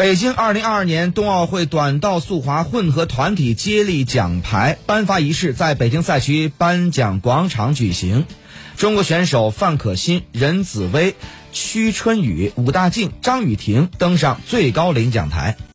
北京二零二二年冬奥会短道速滑混合团体接力奖牌颁发仪式在北京赛区颁奖广场举行。中国选手范可新、任子威、屈春雨、武大靖、张雨婷登上最高领奖台。